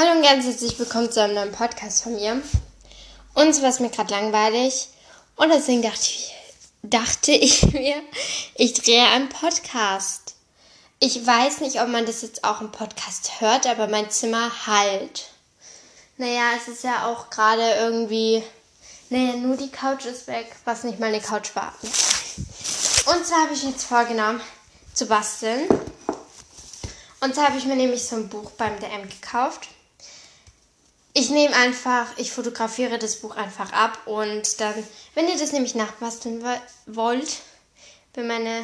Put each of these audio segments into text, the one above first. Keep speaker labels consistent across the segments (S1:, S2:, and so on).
S1: Hallo und ganz herzlich willkommen zu einem neuen Podcast von mir. Und so war es mir gerade langweilig. Und deswegen dachte ich, dachte ich mir, ich drehe einen Podcast. Ich weiß nicht, ob man das jetzt auch im Podcast hört, aber mein Zimmer halt. Naja, es ist ja auch gerade irgendwie. Naja, nur die Couch ist weg, was nicht meine Couch war. Und zwar habe ich jetzt vorgenommen zu basteln. Und zwar habe ich mir nämlich so ein Buch beim DM gekauft. Ich nehme einfach, ich fotografiere das Buch einfach ab und dann, wenn ihr das nämlich nachbasteln wollt, wenn meine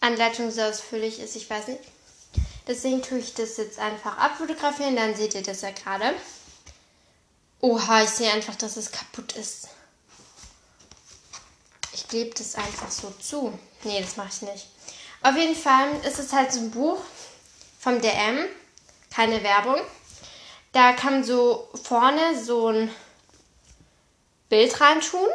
S1: Anleitung so ausführlich ist, ich weiß nicht. Deswegen tue ich das jetzt einfach abfotografieren, dann seht ihr das ja gerade. Oha, ich sehe einfach, dass es kaputt ist. Ich klebe das einfach so zu. Nee, das mache ich nicht. Auf jeden Fall ist es halt so ein Buch vom DM. Keine Werbung. Da kann so vorne so ein Bild reintun.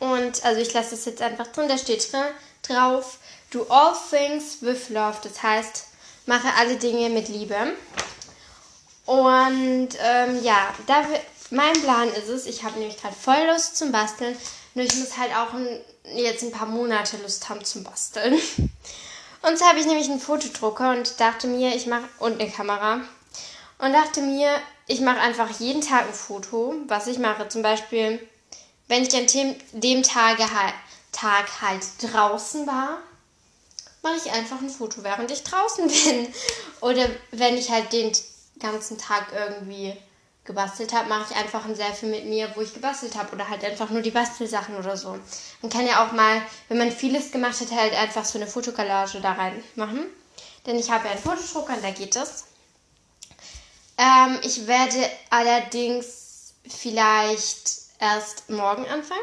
S1: Und also ich lasse es jetzt einfach drin. Da steht drin, drauf, do all things with love. Das heißt, mache alle Dinge mit Liebe. Und ähm, ja, da, mein Plan ist es, ich habe nämlich gerade voll Lust zum Basteln. Nur ich muss halt auch ein, jetzt ein paar Monate Lust haben zum Basteln. Und so habe ich nämlich einen Fotodrucker und dachte mir, ich mache und eine Kamera und dachte mir, ich mache einfach jeden Tag ein Foto, was ich mache. Zum Beispiel, wenn ich an dem, dem Tage Tag halt draußen war, mache ich einfach ein Foto, während ich draußen bin. Oder wenn ich halt den ganzen Tag irgendwie gebastelt habe, mache ich einfach ein Selfie mit mir, wo ich gebastelt habe. Oder halt einfach nur die Bastelsachen oder so. Man kann ja auch mal, wenn man vieles gemacht hat, halt einfach so eine Fotokallage da rein machen. Denn ich habe ja einen Fotodrucker und da geht das. Ähm, ich werde allerdings vielleicht erst morgen anfangen.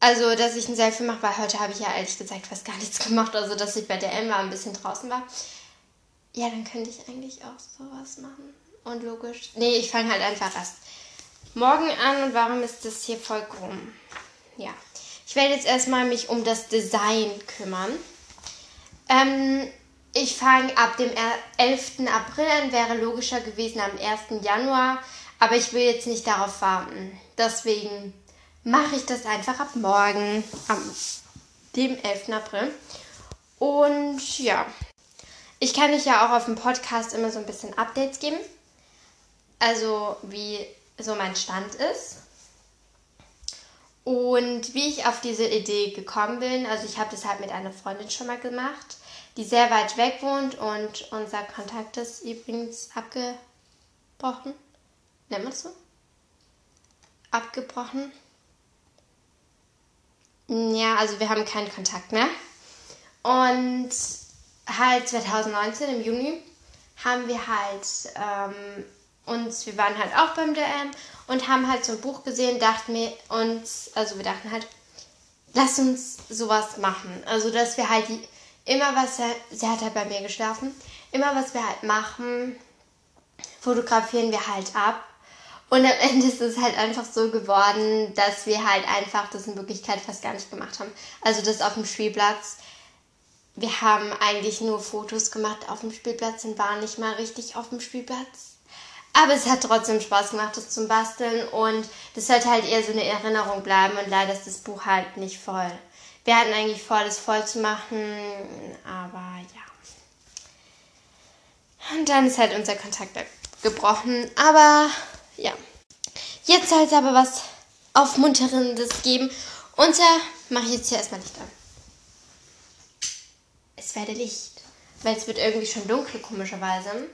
S1: Also, dass ich ein Selfie mache, weil heute habe ich ja ehrlich gesagt fast gar nichts gemacht. Also, dass ich bei der Emma ein bisschen draußen war. Ja, dann könnte ich eigentlich auch sowas machen. Und logisch. Nee, ich fange halt einfach erst morgen an. Und warum ist das hier voll krumm? Ja. Ich werde jetzt erstmal mich um das Design kümmern. Ähm, ich fange ab dem 11. April an, wäre logischer gewesen am 1. Januar, aber ich will jetzt nicht darauf warten. Deswegen mache ich das einfach ab morgen, am dem 11. April. Und ja, ich kann euch ja auch auf dem Podcast immer so ein bisschen Updates geben. Also wie so mein Stand ist. Und wie ich auf diese Idee gekommen bin, also ich habe das halt mit einer Freundin schon mal gemacht die sehr weit weg wohnt und unser Kontakt ist übrigens abgebrochen. Nennt man es so? Abgebrochen. Ja, also wir haben keinen Kontakt mehr. Und halt 2019 im Juni haben wir halt ähm, uns, wir waren halt auch beim DM und haben halt so ein Buch gesehen, dachten wir uns, also wir dachten halt, lass uns sowas machen. Also dass wir halt die immer was, sie hat halt bei mir geschlafen, immer was wir halt machen, fotografieren wir halt ab. Und am Ende ist es halt einfach so geworden, dass wir halt einfach das in Wirklichkeit fast gar nicht gemacht haben. Also das auf dem Spielplatz. Wir haben eigentlich nur Fotos gemacht auf dem Spielplatz und waren nicht mal richtig auf dem Spielplatz. Aber es hat trotzdem Spaß gemacht, das zum Basteln und das sollte halt eher so eine Erinnerung bleiben und leider ist das Buch halt nicht voll. Wir hatten eigentlich vor, das voll zu machen, aber ja. Und dann ist halt unser Kontakt gebrochen. Aber ja. Jetzt soll es aber was Aufmunterndes geben. Und da mache ich jetzt hier erstmal Licht an. Es werde Licht. Weil es wird irgendwie schon dunkel, komischerweise.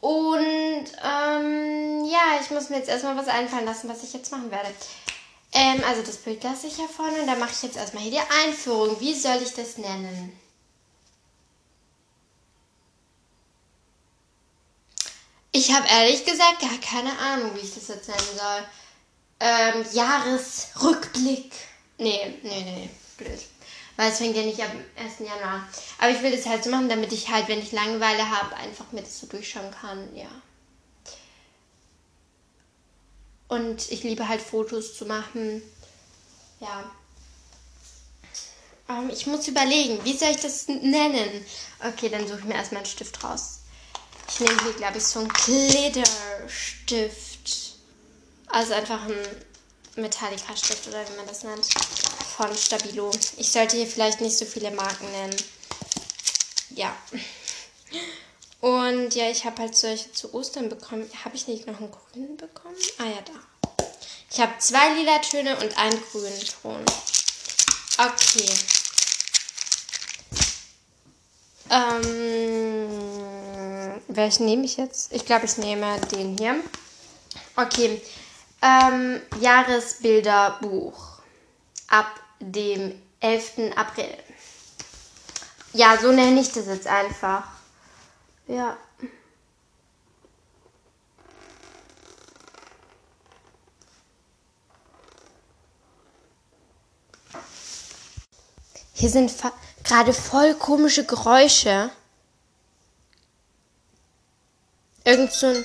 S1: Und ähm, ja, ich muss mir jetzt erstmal was einfallen lassen, was ich jetzt machen werde. Ähm, also das Bild lasse ich ja vorne und dann mache ich jetzt erstmal hier die Einführung. Wie soll ich das nennen? Ich habe ehrlich gesagt gar keine Ahnung, wie ich das jetzt nennen soll. Ähm, Jahresrückblick. Nee, nee, nee, blöd. Weil es fängt ja nicht am 1. Januar an. Aber ich will das halt so machen, damit ich halt, wenn ich Langeweile habe, einfach mir das so durchschauen kann. Ja. Und ich liebe halt Fotos zu machen. Ja. Ähm, ich muss überlegen, wie soll ich das nennen? Okay, dann suche ich mir erstmal einen Stift raus. Ich nehme hier, glaube ich, so einen Glitterstift. Also einfach ein Metallica-Stift oder wie man das nennt. Von Stabilo. Ich sollte hier vielleicht nicht so viele Marken nennen. Ja. Und ja, ich habe halt solche zu Ostern bekommen. Habe ich nicht noch einen grünen bekommen? Ah ja, da. Ich habe zwei lila Töne und einen grünen Ton. Okay. Ähm, welchen nehme ich jetzt? Ich glaube, ich nehme den hier. Okay. Ähm, Jahresbilderbuch. Ab dem 11. April. Ja, so nenne ich das jetzt einfach. Ja. Hier sind gerade voll komische Geräusche. Irgend so ein.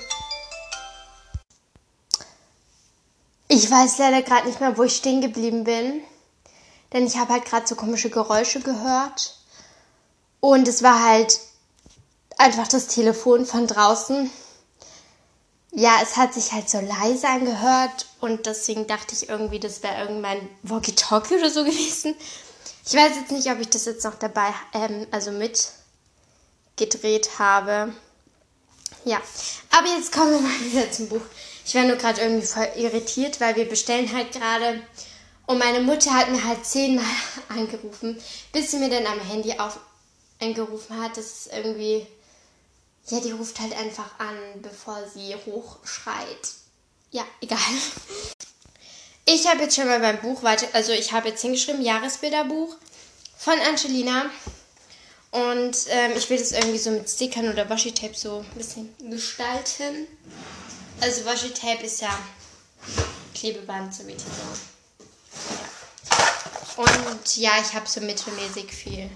S1: Ich weiß leider gerade nicht mehr, wo ich stehen geblieben bin. Denn ich habe halt gerade so komische Geräusche gehört. Und es war halt einfach das Telefon von draußen. Ja, es hat sich halt so leise angehört und deswegen dachte ich irgendwie, das wäre irgendein Walkie-Talkie oder so gewesen. Ich weiß jetzt nicht, ob ich das jetzt noch dabei, ähm, also mitgedreht habe. Ja, aber jetzt kommen wir mal wieder zum Buch. Ich war nur gerade irgendwie voll irritiert, weil wir bestellen halt gerade und meine Mutter hat mir halt zehnmal angerufen, bis sie mir dann am Handy auf angerufen hat. Das ist irgendwie, ja, die ruft halt einfach an, bevor sie hochschreit. Ja, egal. Ich habe jetzt schon mal beim Buch weiter, also ich habe jetzt hingeschrieben, Jahresbilderbuch von Angelina. Und ähm, ich will das irgendwie so mit Stickern oder Washi-Tape so ein bisschen gestalten. Also Washi-Tape ist ja Klebeband, so wie Titel. Ja. Und ja, ich habe so mittelmäßig viel.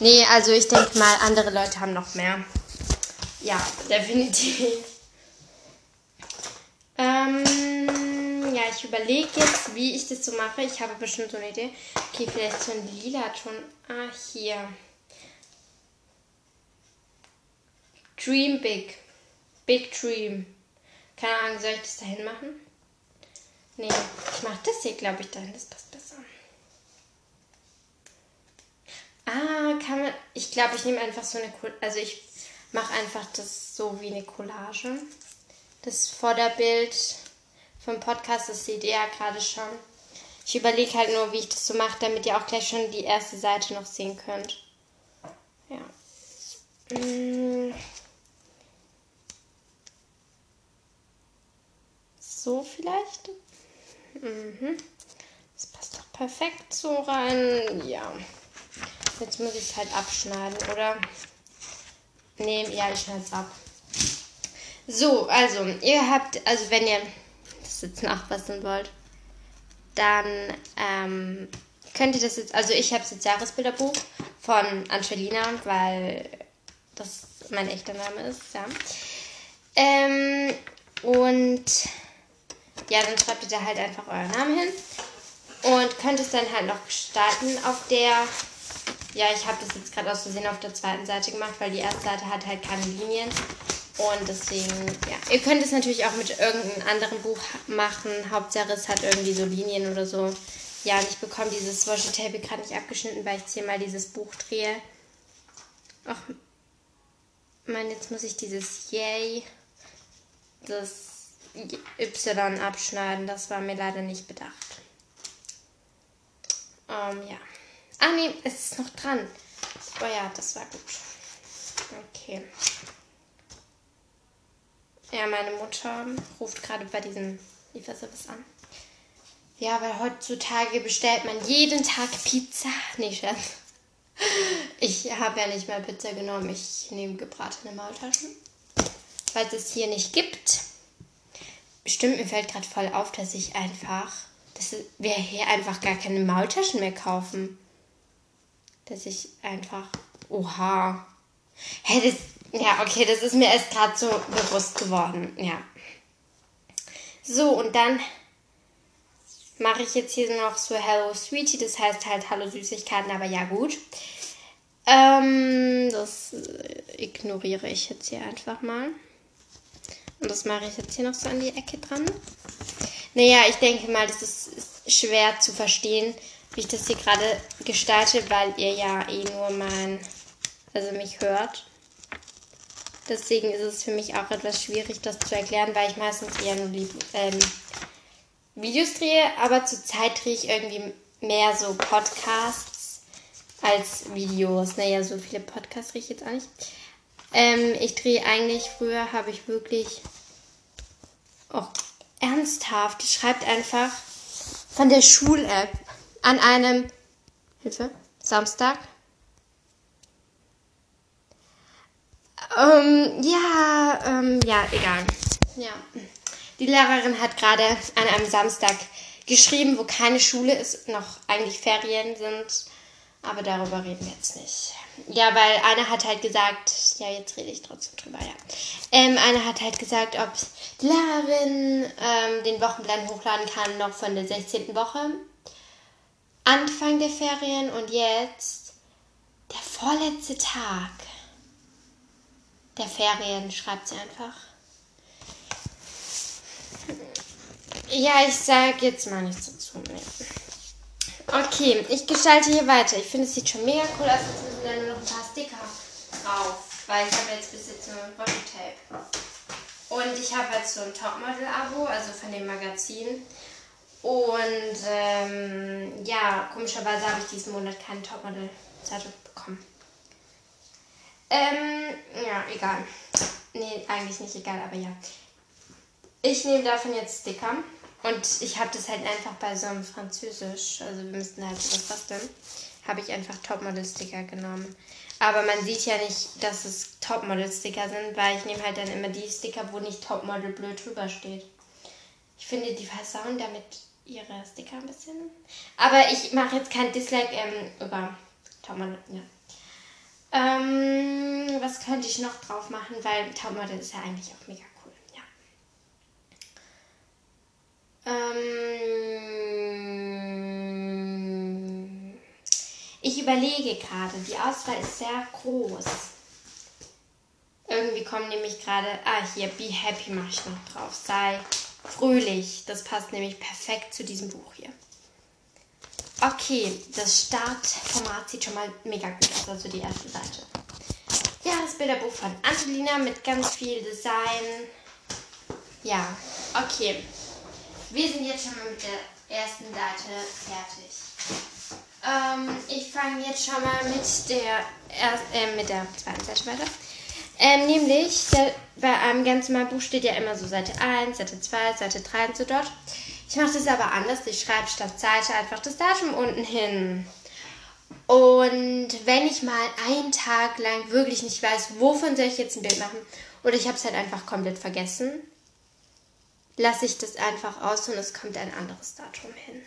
S1: Nee, also ich denke mal, andere Leute haben noch mehr. Ja, definitiv. Ähm ja, ich überlege jetzt, wie ich das so mache. Ich habe bestimmt so eine Idee. Okay, vielleicht so ein lila Ton. Ah, hier. Dream Big. Big Dream. Keine Ahnung, soll ich das dahin machen? Nee, ich mache das hier, glaube ich, dahin. Das passt besser. Ah, kann man. Ich glaube, ich nehme einfach so eine. Also, ich mache einfach das so wie eine Collage. Das Vorderbild vom Podcast, das seht ihr ja gerade schon. Ich überlege halt nur, wie ich das so mache, damit ihr auch gleich schon die erste Seite noch sehen könnt. Ja. Mm. So vielleicht. Mhm. Das passt doch perfekt so rein. Ja. Jetzt muss ich es halt abschneiden, oder? Nee, ja, ich schneide es ab. So, also, ihr habt, also wenn ihr jetzt nachbasteln wollt, dann ähm, könnt ihr das jetzt, also ich habe das Jahresbilderbuch von Angelina, weil das mein echter Name ist, ja. Ähm, und ja, dann schreibt ihr da halt einfach euren Namen hin und könnt es dann halt noch gestalten auf der, ja, ich habe das jetzt gerade aus Versehen auf der zweiten Seite gemacht, weil die erste Seite hat halt keine Linien und deswegen, ja. Ihr könnt es natürlich auch mit irgendeinem anderen Buch machen. Hauptsache es hat irgendwie so Linien oder so. Ja, und ich bekomme dieses Washi Tape gerade nicht abgeschnitten, weil ich jetzt hier mal dieses Buch drehe. Ach, Mann, jetzt muss ich dieses Yay, das Y abschneiden. Das war mir leider nicht bedacht. Ähm, ja. Ah, nee, es ist noch dran. Oh ja, das war gut. Okay. Ja, meine Mutter ruft gerade bei diesem Lieferservice an. Ja, weil heutzutage bestellt man jeden Tag Pizza. Nee, Scherz. Ich habe ja nicht mehr Pizza genommen. Ich nehme gebratene Maultaschen. Falls es hier nicht gibt. Stimmt, mir fällt gerade voll auf, dass ich einfach, dass wir hier einfach gar keine Maultaschen mehr kaufen. Dass ich einfach, oha. Hey, das, ja, okay, das ist mir erst gerade so bewusst geworden. Ja. So, und dann mache ich jetzt hier noch so Hello Sweetie. Das heißt halt Hallo Süßigkeiten, aber ja gut. Ähm, das äh, ignoriere ich jetzt hier einfach mal. Und das mache ich jetzt hier noch so an die Ecke dran. Naja, ich denke mal, das ist, ist schwer zu verstehen, wie ich das hier gerade gestalte, weil ihr ja eh nur mein, also mich hört. Deswegen ist es für mich auch etwas schwierig, das zu erklären, weil ich meistens eher nur die ähm, Videos drehe, aber zurzeit drehe ich irgendwie mehr so Podcasts als Videos. Naja, so viele Podcasts drehe ich jetzt auch nicht. Ähm, ich drehe eigentlich, früher habe ich wirklich, oh, ernsthaft, schreibt einfach von der Schul-App an einem, Hilfe, Samstag. Ähm, ja, ähm, ja, egal. Ja. Die Lehrerin hat gerade an einem Samstag geschrieben, wo keine Schule ist, noch eigentlich Ferien sind. Aber darüber reden wir jetzt nicht. Ja, weil einer hat halt gesagt, ja, jetzt rede ich trotzdem drüber, ja. Ähm, einer hat halt gesagt, ob die Lehrerin ähm, den Wochenplan hochladen kann, noch von der 16. Woche. Anfang der Ferien und jetzt der vorletzte Tag der Ferien, schreibt sie einfach. Ja, ich sag jetzt mal nichts dazu. Nee. Okay, ich gestalte hier weiter. Ich finde, es sieht schon mega cool aus. Jetzt müssen da nur noch ein paar Sticker drauf. Weil ich habe jetzt bis jetzt nur ein Tape. Und ich habe halt so ein Topmodel-Abo, also von dem Magazin. Und ähm, ja, komischerweise habe ich diesen Monat keine Topmodel-Zeitung bekommen. Ähm, ja, egal. Nee, eigentlich nicht egal, aber ja. Ich nehme davon jetzt Sticker. Und ich habe das halt einfach bei so einem Französisch, also wir müssten halt was basteln, habe ich einfach Topmodel-Sticker genommen. Aber man sieht ja nicht, dass es Topmodel-Sticker sind, weil ich nehme halt dann immer die Sticker, wo nicht Topmodel blöd drüber steht. Ich finde, die versauen damit ihre Sticker ein bisschen. Aber ich mache jetzt kein Dislike ähm, über Topmodel, ja. Ähm, was könnte ich noch drauf machen, weil Topmodel ist ja eigentlich auch mega Ähm, ich überlege gerade, die Auswahl ist sehr groß. Irgendwie kommen nämlich gerade, ah hier, Be Happy mache ich noch drauf. Sei fröhlich. Das passt nämlich perfekt zu diesem Buch hier. Okay, das Startformat sieht schon mal mega gut aus, also die erste Seite. Ja, das Bilderbuch von Angelina mit ganz viel Design. Ja, okay. Wir sind jetzt schon mal mit der ersten Seite fertig. Ähm, ich fange jetzt schon mal mit der, äh, mit der zweiten Seite weiter. Ähm, nämlich, der, bei einem ganz normalen Buch steht ja immer so Seite 1, Seite 2, Seite 3 und so dort. Ich mache das aber anders. Ich schreibe statt Seite einfach das Datum unten hin. Und wenn ich mal einen Tag lang wirklich nicht weiß, wovon soll ich jetzt ein Bild machen, oder ich habe es halt einfach komplett vergessen, lasse ich das einfach aus und es kommt ein anderes Datum hin.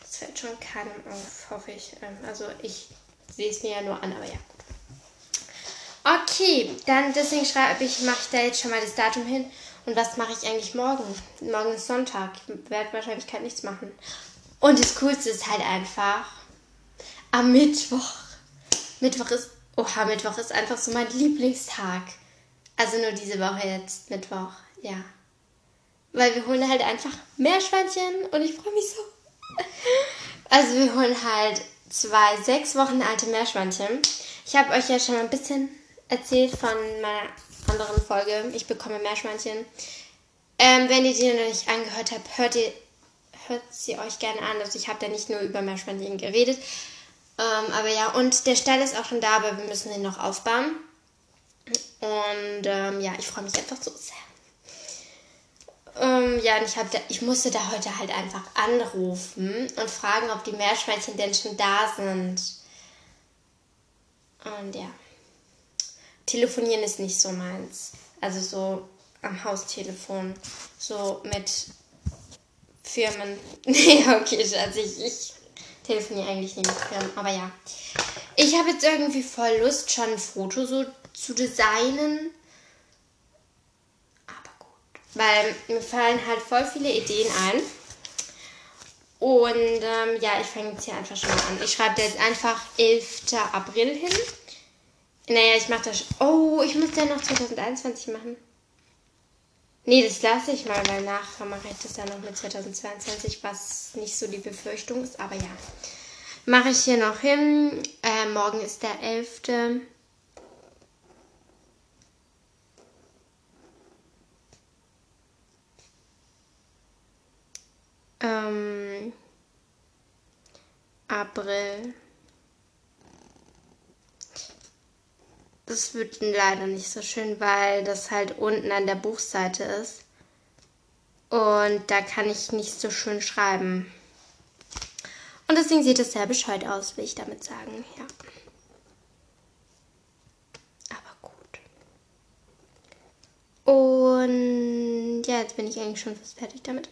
S1: Das fällt schon keinem auf, hoffe ich. Ähm, also ich sehe es mir ja nur an, aber ja. Okay, dann deswegen schreibe ich, mache ich da jetzt schon mal das Datum hin. Und was mache ich eigentlich morgen? Morgen ist Sonntag. Ich werde wahrscheinlich kein nichts machen. Und das Coolste ist halt einfach am Mittwoch. Mittwoch ist, oha, Mittwoch ist einfach so mein Lieblingstag. Also nur diese Woche jetzt, Mittwoch, ja. Weil wir holen halt einfach Meerschweinchen und ich freue mich so. Also wir holen halt zwei sechs Wochen alte Meerschweinchen. Ich habe euch ja schon mal ein bisschen erzählt von meiner anderen Folge. Ich bekomme Meerschweinchen. Ähm, wenn ihr die noch nicht angehört habt, hört ihr hört sie euch gerne an. Also ich habe da nicht nur über Meerschweinchen geredet. Ähm, aber ja, und der Stall ist auch schon da, aber wir müssen den noch aufbauen. Und ähm, ja, ich freue mich einfach so sehr. Ähm, ja, und ich, da, ich musste da heute halt einfach anrufen und fragen, ob die Meerschweinchen denn schon da sind. Und ja. Telefonieren ist nicht so meins. Also so am Haustelefon. So mit Firmen. nee, okay, also ich, ich telefoniere eigentlich nicht mit Firmen. Aber ja. Ich habe jetzt irgendwie voll Lust, schon ein Foto so zu designen weil mir fallen halt voll viele Ideen ein. Und ähm, ja, ich fange jetzt hier einfach schon mal an. Ich schreibe jetzt einfach 11. April hin. Naja, ich mache das. Oh, ich muss ja noch 2021 machen. Nee, das lasse ich mal, weil nachher mache ich das ja noch mit 2022, was nicht so die Befürchtung ist. Aber ja, mache ich hier noch hin. Äh, morgen ist der 11. ähm, April. Das wird leider nicht so schön, weil das halt unten an der Buchseite ist. Und da kann ich nicht so schön schreiben. Und deswegen sieht es sehr bescheuert aus, will ich damit sagen. Ja. Aber gut. Und ja, jetzt bin ich eigentlich schon fast fertig damit.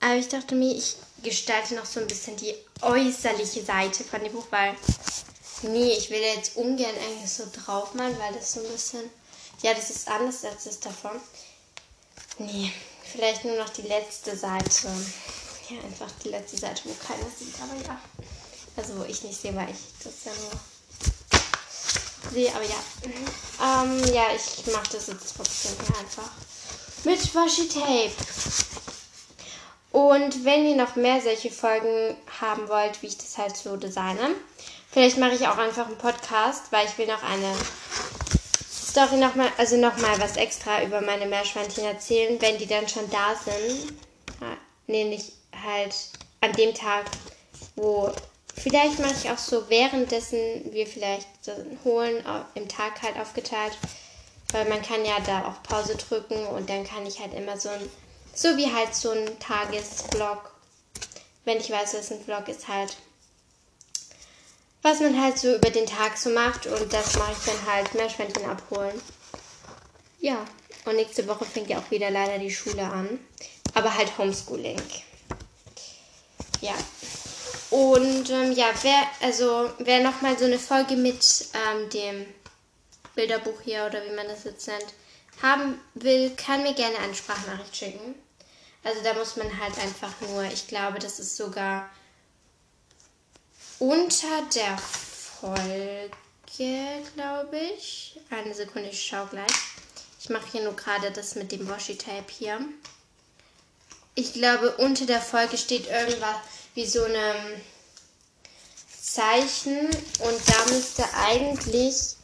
S1: Aber ich dachte mir, ich gestalte noch so ein bisschen die äußerliche Seite von dem Buch, weil nee, ich will jetzt ungern eigentlich so draufmalen, weil das so ein bisschen, ja, das ist anders als das davon. Nee, vielleicht nur noch die letzte Seite. Ja, einfach die letzte Seite, wo keiner sieht, aber ja. Also wo ich nicht sehe, weil ich das ja nur sehe, aber ja. Ähm, ja, ich mache das jetzt trotzdem hier einfach mit Washi Tape. Und wenn ihr noch mehr solche Folgen haben wollt, wie ich das halt so designe, vielleicht mache ich auch einfach einen Podcast, weil ich will noch eine Story nochmal, also nochmal was extra über meine Meerschweinchen erzählen, wenn die dann schon da sind. Nee, nicht halt an dem Tag, wo vielleicht mache ich auch so währenddessen wir vielleicht holen, im Tag halt aufgeteilt, weil man kann ja da auch Pause drücken und dann kann ich halt immer so ein so wie halt so ein Tagesvlog. Wenn ich weiß, was ein Vlog ist, halt. Was man halt so über den Tag so macht. Und das mache ich dann halt Meerschweinchen abholen. Ja. Und nächste Woche fängt ja auch wieder leider die Schule an. Aber halt Homeschooling. Ja. Und ähm, ja, wer, also wer nochmal so eine Folge mit ähm, dem Bilderbuch hier oder wie man das jetzt nennt, haben will, kann mir gerne eine Sprachnachricht schicken. Also da muss man halt einfach nur, ich glaube, das ist sogar unter der Folge, glaube ich. Eine Sekunde, ich schaue gleich. Ich mache hier nur gerade das mit dem Washi-Tape hier. Ich glaube, unter der Folge steht irgendwas wie so ein Zeichen und da müsste eigentlich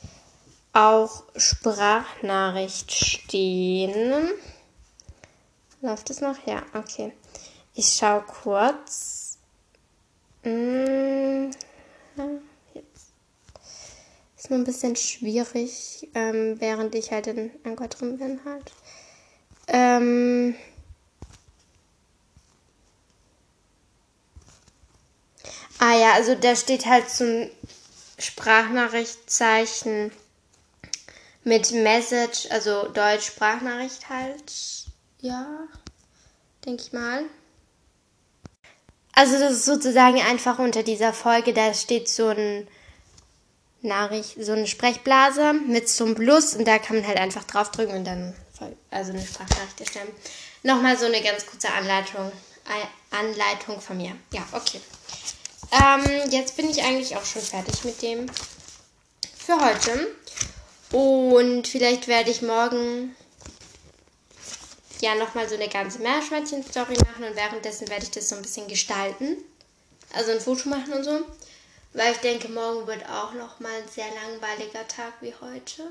S1: auch Sprachnachricht stehen. Läuft es noch? Ja, okay. Ich schaue kurz. Hm, jetzt. Ist nur ein bisschen schwierig, ähm, während ich halt in Anchor drin bin halt. Ähm, ah ja, also da steht halt zum Sprachnachrichtzeichen mit Message, also Deutsch Sprachnachricht halt ja, denke ich mal. Also das ist sozusagen einfach unter dieser Folge, da steht so ein Nachricht, so eine Sprechblase mit so einem Plus und da kann man halt einfach draufdrücken und dann also eine Sprachnachricht erstellen. Nochmal so eine ganz kurze Anleitung, Anleitung von mir. Ja, okay. Ähm, jetzt bin ich eigentlich auch schon fertig mit dem für heute. Und vielleicht werde ich morgen ja nochmal so eine ganze Meerschweinchen-Story machen und währenddessen werde ich das so ein bisschen gestalten. Also ein Foto machen und so. Weil ich denke, morgen wird auch nochmal ein sehr langweiliger Tag wie heute.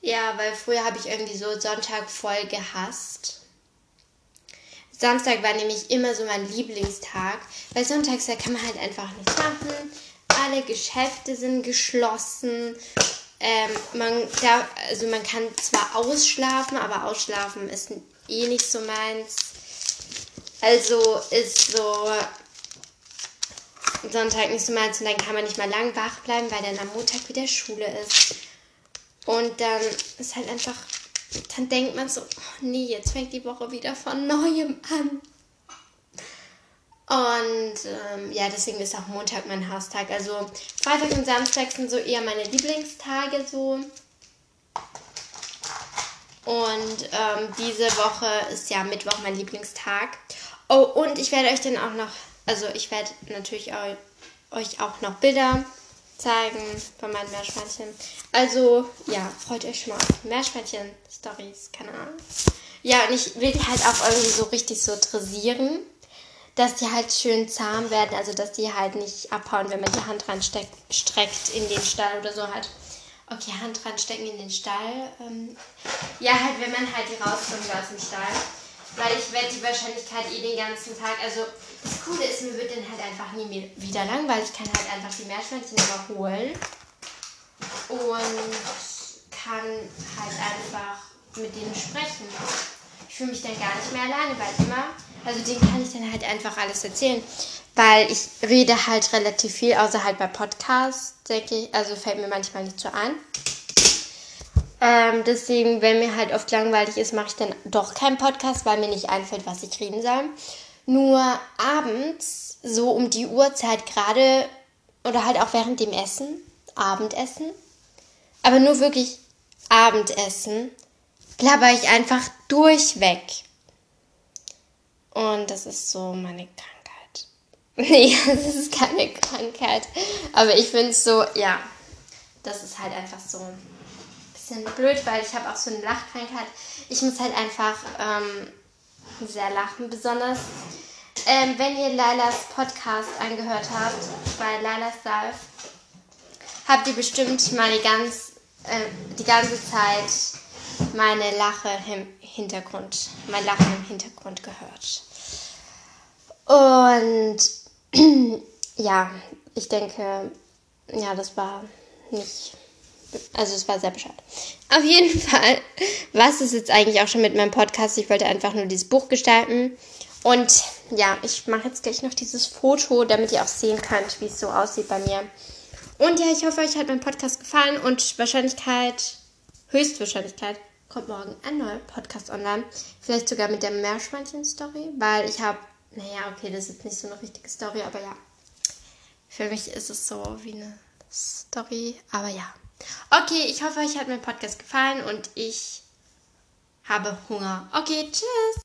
S1: Ja, weil früher habe ich irgendwie so Sonntag voll gehasst. Samstag war nämlich immer so mein Lieblingstag, weil sonntags da kann man halt einfach nichts machen. Alle Geschäfte sind geschlossen ähm, man, da, also man kann zwar ausschlafen, aber ausschlafen ist eh nicht so meins. Also ist so Sonntag nicht so meins und dann kann man nicht mal lang wach bleiben, weil dann am Montag wieder Schule ist. Und dann ist halt einfach, dann denkt man so, oh nee, jetzt fängt die Woche wieder von neuem an. Und ähm, ja, deswegen ist auch Montag mein Haustag. Also Freitag und Samstag sind so eher meine Lieblingstage so. Und ähm, diese Woche ist ja Mittwoch mein Lieblingstag. Oh, und ich werde euch dann auch noch, also ich werde natürlich euch auch noch Bilder zeigen von meinen Meerschweinchen. Also, ja, freut euch schon mal auf Meerschweinchen-Stories, keine Ahnung. Ja, und ich will die halt auch irgendwie so richtig so dressieren, dass die halt schön zahm werden, also dass die halt nicht abhauen, wenn man die Hand reinstreckt in den Stall oder so halt. Okay, Hand reinstecken in den Stall. Ähm, ja, halt, wenn man halt die rauskommt aus dem Stall. Weil ich werde die Wahrscheinlichkeit eh den ganzen Tag, also das Coole ist, mir wird dann halt einfach nie mehr wieder langweilig. Ich kann halt einfach die Meerschweinchen überholen und kann halt einfach mit denen sprechen. Ich fühle mich dann gar nicht mehr alleine, weil immer, also denen kann ich dann halt einfach alles erzählen. Weil ich rede halt relativ viel, außer halt bei Podcasts, denke ich, also fällt mir manchmal nicht so ein. Ähm, deswegen, wenn mir halt oft langweilig ist, mache ich dann doch keinen Podcast, weil mir nicht einfällt, was ich reden soll. Nur abends, so um die Uhrzeit gerade, oder halt auch während dem Essen, Abendessen, aber nur wirklich Abendessen, blabber ich einfach durchweg. Und das ist so meine Krankheit. Nee, das ist keine Krankheit. Aber ich finde es so, ja, das ist halt einfach so bisschen blöd, weil ich habe auch so eine Lachkrankheit. Ich muss halt einfach ähm, sehr lachen, besonders ähm, wenn ihr Lailas Podcast angehört habt, bei Lailas Live, habt ihr bestimmt mal die, ganz, äh, die ganze Zeit meine Lache im Hintergrund, mein Lachen im Hintergrund gehört. Und ja, ich denke, ja, das war nicht also es war sehr bescheuert. Auf jeden Fall, was ist jetzt eigentlich auch schon mit meinem Podcast? Ich wollte einfach nur dieses Buch gestalten. Und ja, ich mache jetzt gleich noch dieses Foto, damit ihr auch sehen könnt, wie es so aussieht bei mir. Und ja, ich hoffe, euch hat mein Podcast gefallen und Wahrscheinlichkeit, Höchstwahrscheinlichkeit, kommt morgen ein neuer Podcast online. Vielleicht sogar mit der Meerschweinchen-Story, weil ich habe, naja, okay, das ist nicht so eine richtige Story, aber ja, für mich ist es so wie eine Story, aber ja. Okay, ich hoffe, euch hat mein Podcast gefallen und ich habe Hunger. Okay, tschüss.